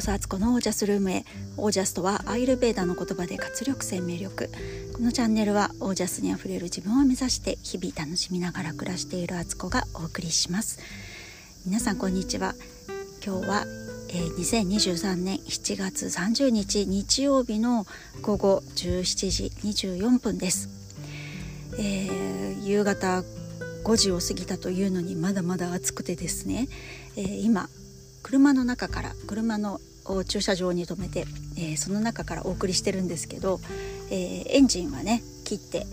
こそアツコのオージャスルームへ。オージャスとはアイルベーダの言葉で活力生命力。このチャンネルはオージャスにあふれる自分を目指して日々楽しみながら暮らしているアツコがお送りします。皆さんこんにちは。今日は、えー、2023年7月30日日曜日の午後17時24分です、えー、夕方5時を過ぎたというのにまだまだ暑くてですね、えー、今車の中から車のを駐車場に停めて、えー、その中からお送りしてるんですけど、えー、エンジンはね切って、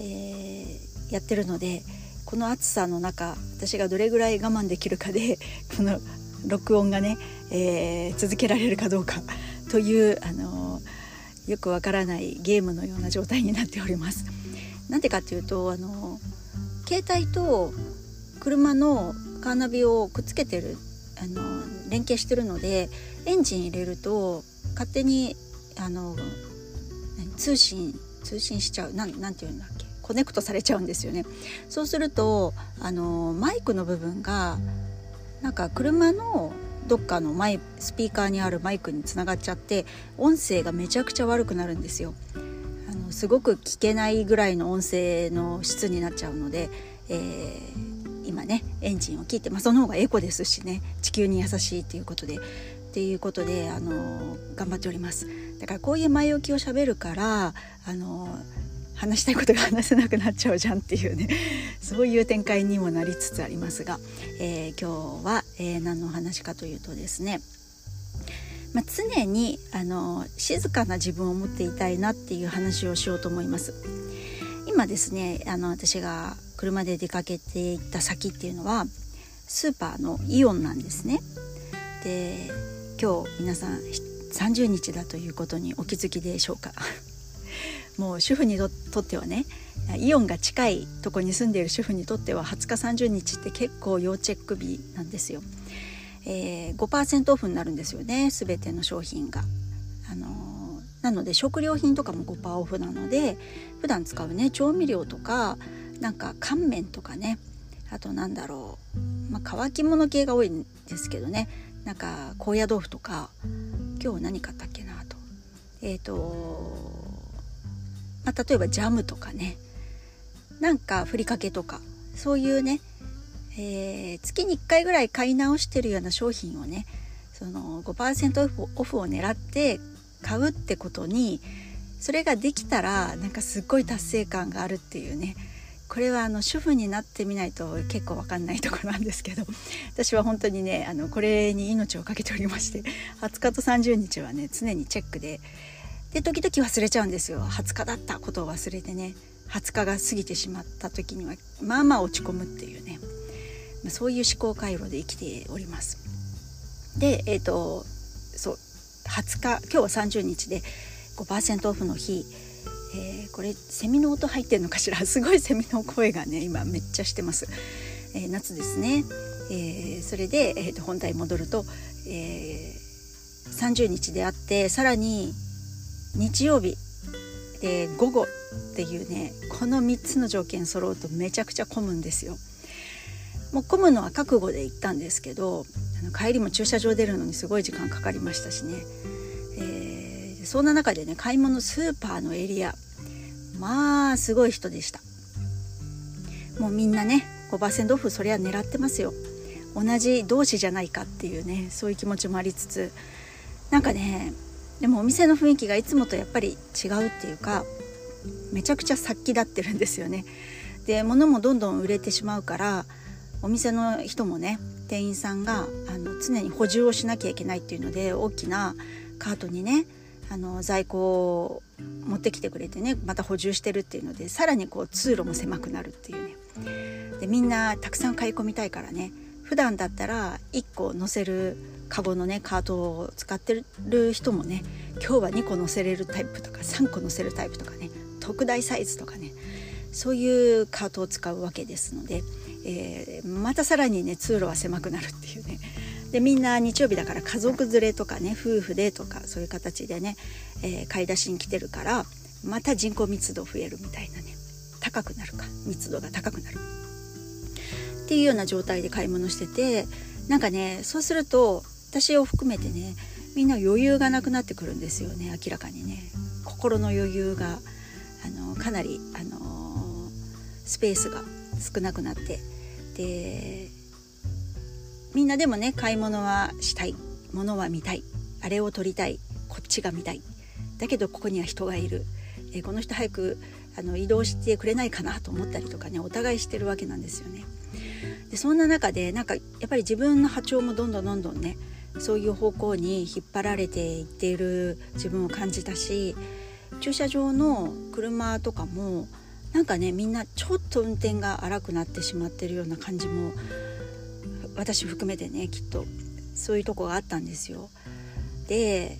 えー、やってるのでこの暑さの中私がどれぐらい我慢できるかで この録音がね、え続けられるかどうかという、あのよくわからないゲームのような状態になっております。なんでかっていうと、あの携帯と車のカーナビをくっつけてるあの連携してるのでエンジン入れると勝手にあの通信通信しちゃうななんていうんだっけコネクトされちゃうんですよね。そうするとあのマイクの部分がなんか車のどっかのマイスピーカーにあるマイクにつながっちゃって音声がめちゃくちゃ悪くなるんですよ。あのすごく聞けないぐらいの音声の質になっちゃうので、えー今ねエンジンを切って、まあ、その方がエコですしね。地球に優しいっていうことで。っていうことであの頑張っておりますだからこういう前置きをしゃべるからあの話したいことが話せなくなっちゃうじゃんっていうね そういう展開にもなりつつありますが、えー、今日は、えー、何の話かというとですねまあ、常にあの静かな自分を持っていたいなっていう話をしようと思います。今ですねあの私が車で出かけていった先っていうのはスーパーのイオンなんですね。で今日皆さん30日だということにお気づきでしょうか もう主婦にとってはねイオンが近いとこに住んでいる主婦にとっては20日30日って結構要チェック日なんですよ。えー、5%オフになるんですよね全ての商品が。あのーなので食料品とかも5%オフなので普段使うね調味料とかなんか乾麺とかねあとなんだろう、まあ、乾き物系が多いんですけどねなんか高野豆腐とか今日何買ったっけなと。えっ、ー、と、まあ、例えばジャムとかね。なんかふりかけとか。そういうね、えー、月に1回ぐらい買い直してるような商品をねその5%オフを狙って買うってことにそれができたらなんかすっごい達成感があるっていうね。これはあの主婦になってみないと結構わかんないところなんですけど 私は本当にねあのこれに命を懸けておりまして20日と30日はね常にチェックでで時々忘れちゃうんですよ20日だったことを忘れてね20日が過ぎてしまった時にはまあまあ落ち込むっていうねそういう思考回路で生きております。でえっ、ー、とそう20日今日は30日で5%オフの日、えー、これセミの音入ってるのかしら？すごいセミの声がね今めっちゃしてます、えー、夏ですね、えー、それで、えー、と本題戻ると、え、30日であってさらに日曜日で午後っていうねこの3つの条件揃うとめちゃくちゃ混むんですよ。もう混むのは覚悟で行ったんですけどあの帰りも駐車場出るのにすごい時間かかりましたしね、えー、そんな中でね買い物スーパーのエリアまあすごい人でした。もうみんなね5%オフそりゃ狙ってますよ。同じ同士じゃないかっていうねそういう気持ちもありつつ。なんかねでもお店の雰囲気がいつもとやっぱり違うっていうかめちゃくちゃ殺気立ってるんですよね。で物もどんどん売れてしまうからお店の人もね店員さんがあの常に補充をしなきゃいけないっていうので大きなカートにねあの在庫を持ってきてくれてねまた補充してるっていうのでさらにこう通路も狭くなるっていうね。でみんなたくさん買い込みたいからね普段だったら1個乗せるカゴのねカートを使ってる人もね今日は2個乗せれるタイプとか3個乗せるタイプとかね特大サイズとかねそういうカートを使うわけですのでえー、またさらにね通路は狭くなるっていうね。でみんな日曜日だから家族連れとかね夫婦でとかそういう形でね、えー、買い出しに来てるからまた人口密度増えるみたいなね高くなるか密度が高くなる。っていうような状態で買い物しててなんかねそうすると私を含めてねみんな余裕がなくなってくるんですよね明らかにね。心の余裕があのかなりあのスペースが少なくなって。でみんなでもね買い物はしたい物は見たいあれを撮りたいこっちが見たいだけどここには人がいる、えこの人早くあの移動してくれないかなと思ったりとかねお互いしてるわけなんですよね。でそんな中でなんかやっぱり自分の波長もどんどんどんどんねそういう方向に引っ張られていっている自分を感じたし駐車場の車とかもなんかねみんなちょっと運転が荒くなってしまってるような感じも私含めてねきっとそういうとこがあったんですよ。で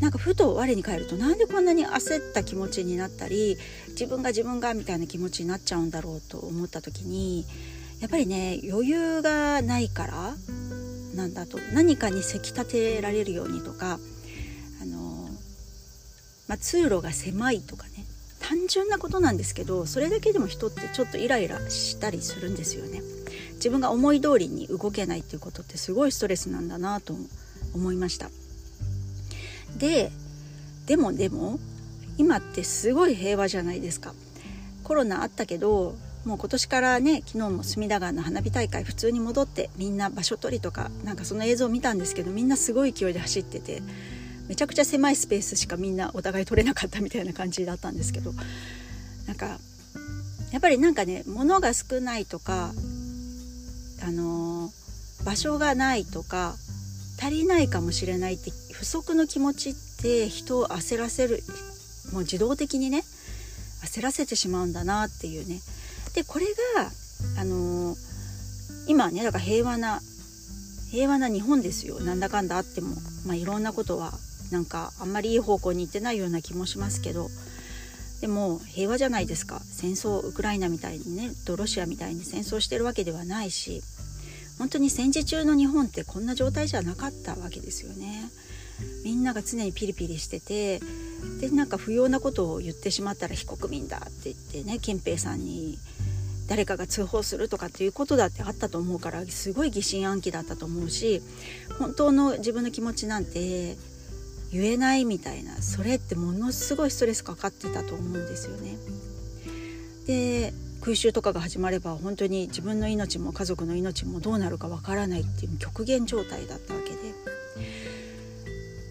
なんかふと我に返るとなんでこんなに焦った気持ちになったり自分が自分がみたいな気持ちになっちゃうんだろうと思った時にやっぱりね余裕がないからなんだと何かにせき立てられるようにとかあの、まあ、通路が狭いとかね単純なことなんですけどそれだけでも人ってちょっとイライラしたりするんですよね。自分が思い通りに動けないっていうことってすごいストレスなんだなと思いました。ででもでも今ってすごい平和じゃないですか。コロナあったけどもう今年からね昨日も隅田川の花火大会普通に戻ってみんな場所取りとかなんかその映像を見たんですけどみんなすごい勢いで走っててめちゃくちゃ狭いスペースしかみんなお互い取れなかったみたいな感じだったんですけどなんかやっぱりなんかね物が少ないとかあの場所がないとか足りないかもしれないって不足の気持ちって人を焦らせるもう自動的にね焦らせてしまうんだなっていうね。でこれがあの今ねだから平和な平和な日本ですよ。なんだかんだあっても、まあ、いろんなことはなんかあんまりいい方向に行ってないような気もしますけど。でも平和じゃないですか戦争ウクライナみたいにねとロシアみたいに戦争してるわけではないし本当に戦時中の日本ってこんな状態じゃなかったわけですよね。みんなが常にピリピリしててでなんか不要なことを言ってしまったら非国民だって言ってね憲兵さんに誰かが通報するとかっていうことだってあったと思うからすごい疑心暗鬼だったと思うし本当の自分の気持ちなんて言えないみたいなそれってものすごいストレスかかってたと思うんですよね。で空襲とかが始まれば本当に自分の命も家族の命もどうなるかわからないっていう極限状態だったわけで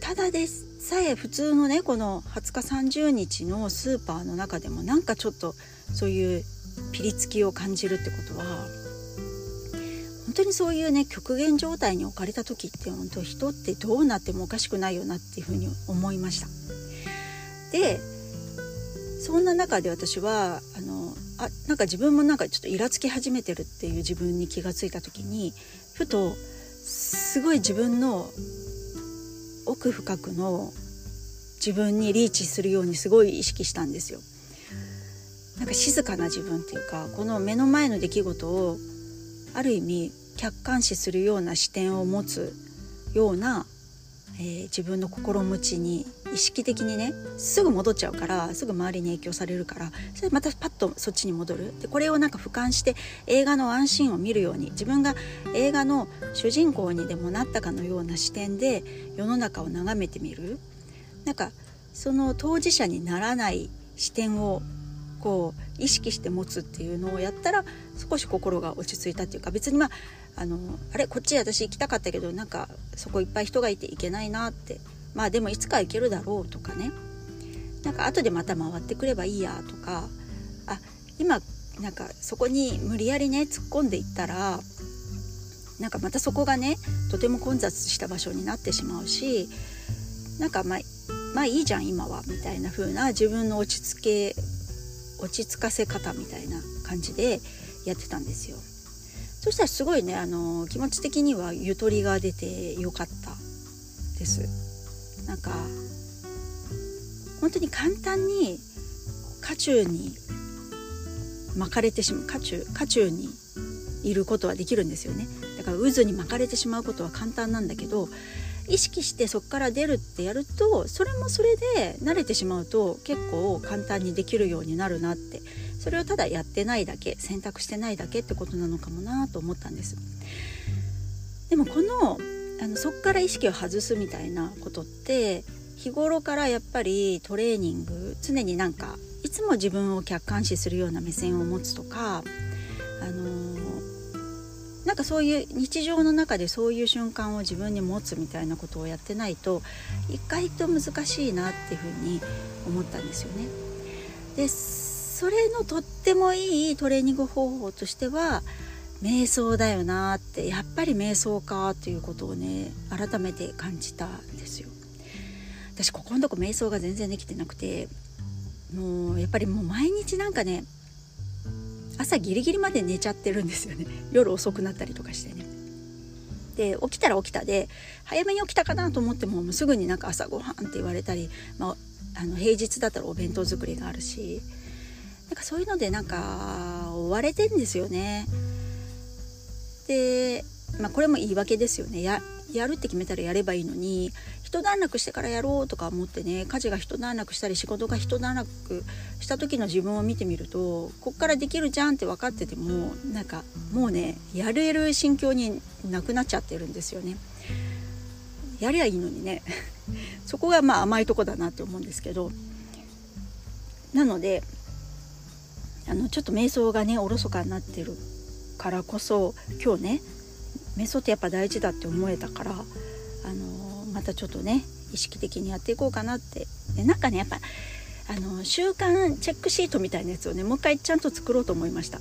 ただでさえ普通のねこの20日30日のスーパーの中でもなんかちょっとそういうピリつきを感じるってことは当にそういうね極限状態に置かれた時って本当人ってどうなってもおかしくないよなっていうふうに思いました。でそんな中で私はあのあなんか自分もなんかちょっとイラつき始めてるっていう自分に気がついた時にふとすごい自分の奥深くの自分にリーチするようにすごい意識したんですよ。なんか静かな自分っていうかこの目の前の出来事をある意味客観視するような視点を持つようなえー、自分の心持ちに意識的にねすぐ戻っちゃうからすぐ周りに影響されるからそれまたパッとそっちに戻る。でこれをなんか俯瞰して映画の安心を見るように自分が映画の主人公にでもなったかのような視点で世の中を眺めてみる。なんかその当事者にならない視点をこう意識して持つっていうのをやったら少し心が落ち着いたっていうか別にまああのあれこっち私行きたかったけどなんかそこいっぱい人がいて行けないなって。まあでもいつか行けるだろうとかね。なんか後でまた回ってくればいいやとか。あ今なんかそこに無理やりね突っ込んでいったらなんかまたそこがねとても混雑した場所になってしまうしなんかまあまあいいじゃん今はみたいな風な自分の落ち着け落ち着かせ方みたいな感じでやってたんですよ。そしたらすごいねあの気持ち的にはゆとりが出てよかったです。なんか本当に簡単に渦中に巻かれてしまう渦中渦中にいることはできるんですよね。だから渦に巻かれてしまうことは簡単なんだけど意識してそこから出るってやるとそれもそれで慣れてしまうと結構簡単にできるようになるなって。それをただやってないだけ選択してないだけってことなのかもなと思ったんです。でもこのあのそこから意識を外すみたいなことって日頃からやっぱりトレーニング常になんかいつも自分を客観視するような目線を持つとかあの、なんかそういう日常の中でそういう瞬間を自分に持つみたいなことをやってないと意外と難しいなっていうふうに思ったんですよね。でそれのとってもいいトレーニング方法としては瞑想だよなってやっぱり瞑想かっていうことをね改めて感じたんですよ。私ここのとこ瞑想が全然できてなくてもうやっぱりもう毎日なんかね朝ギリギリまで寝ちゃってるんですよね 夜遅くなったりとかしてね。で起きたら起きたで早めに起きたかなと思ってももうすぐになんか朝ごはんって言われたり、まあ、あの平日だったらお弁当作りがあるしなんかそういうのでなんか追われてんですよね。で、まあ、これも言い訳ですよねややるって決めたらやればいいのに一段落してからやろうとか思ってね家事が一段落したり仕事が一段落した時の自分を見てみるとこっからできるじゃんって分かっててもなんかもうねやれる心境になくなっちゃってるんですよね。やりゃいいのにね そこがまあ甘いとこだなって思うんですけどなのであのちょっと瞑想がねおろそかになってるからこそ今日ね瞑想ってやっぱ大事だって思えたから、あの、またちょっとね意識的にやっていこうかなって。でなんかねやっぱあの習慣チェックシートみたいなやつをねもう一回ちゃんと作ろうと思いました。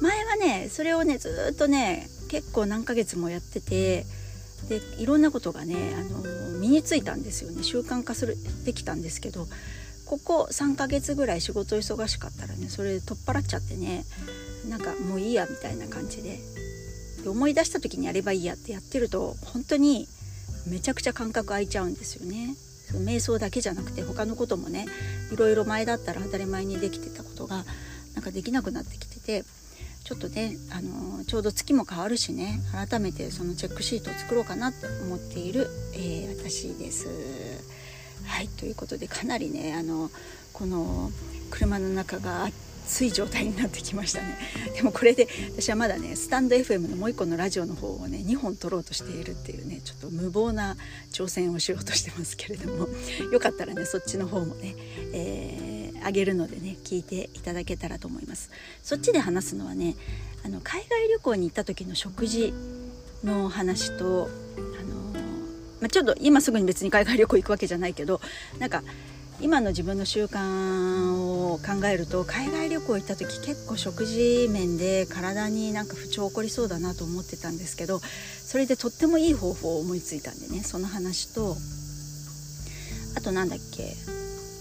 前はねそれをねずっとね結構何ヶ月もやっててでいろんなことがね、あの身についたんですよね。習慣化するできたんですけどここ3ヶ月ぐらい仕事忙しかったらねそれ取っ払っちゃってねなんかもういいやみたいな感じで。で思い出した時にやればいいやってやってると本当にめちゃくちゃ感覚空いちゃうんですよね。その瞑想だけじゃなくて他のこともねいろいろ前だったら当たり前にできてたことがなんかできなくなってきててちょっとね、あの、ちょうど月も変わるしね改めてそのチェックシートを作ろうかなって思っている、えー、私です。はいということでかなりねあのこの車の中があって暑い状態になってきましたね。でもこれで私はまだねスタンド FM のもう一個のラジオの方をね2本撮ろうとしているっていうねちょっと無謀な挑戦をしようとしてますけれども よかったらねそっちの方もね、えー、あげるのでね聞いていただけたらと思います。そっちで話すのはねあの海外旅行に行った時の食事の話とあのまあ、ちょっと今すぐに別に海外旅行行くわけじゃないけどなんか今の自分の習慣を考えると海外旅行行った時結構食事面で体になんか不調起こりそうだなと思ってたんですけどそれでとってもいい方法を思いついたんでねその話とあと何だっけ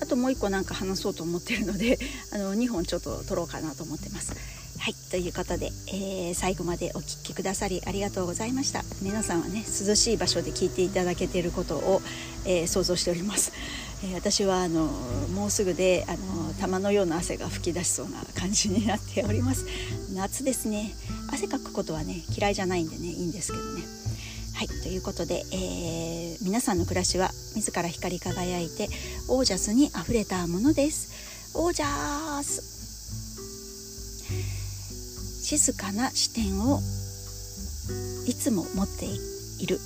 あともう一個なんか話そうと思ってるのであの2本ちょっと撮ろうかなと思ってます。はいということで、えー、最後までお聴きくださりありがとうございました。皆さんはね涼しい場所で聞いていただけていることを、えー、想像しております。えー、私はあのもうすぐであの玉のような汗が噴き出しそうな感じになっております。夏ですね。汗かくことはね嫌いじゃないんでねいいんですけどね。はいということで、えー、皆さんの暮らしは自ら光り輝いてオージャスにあふれたものです。オージャス。静かな視点をいつも持っている。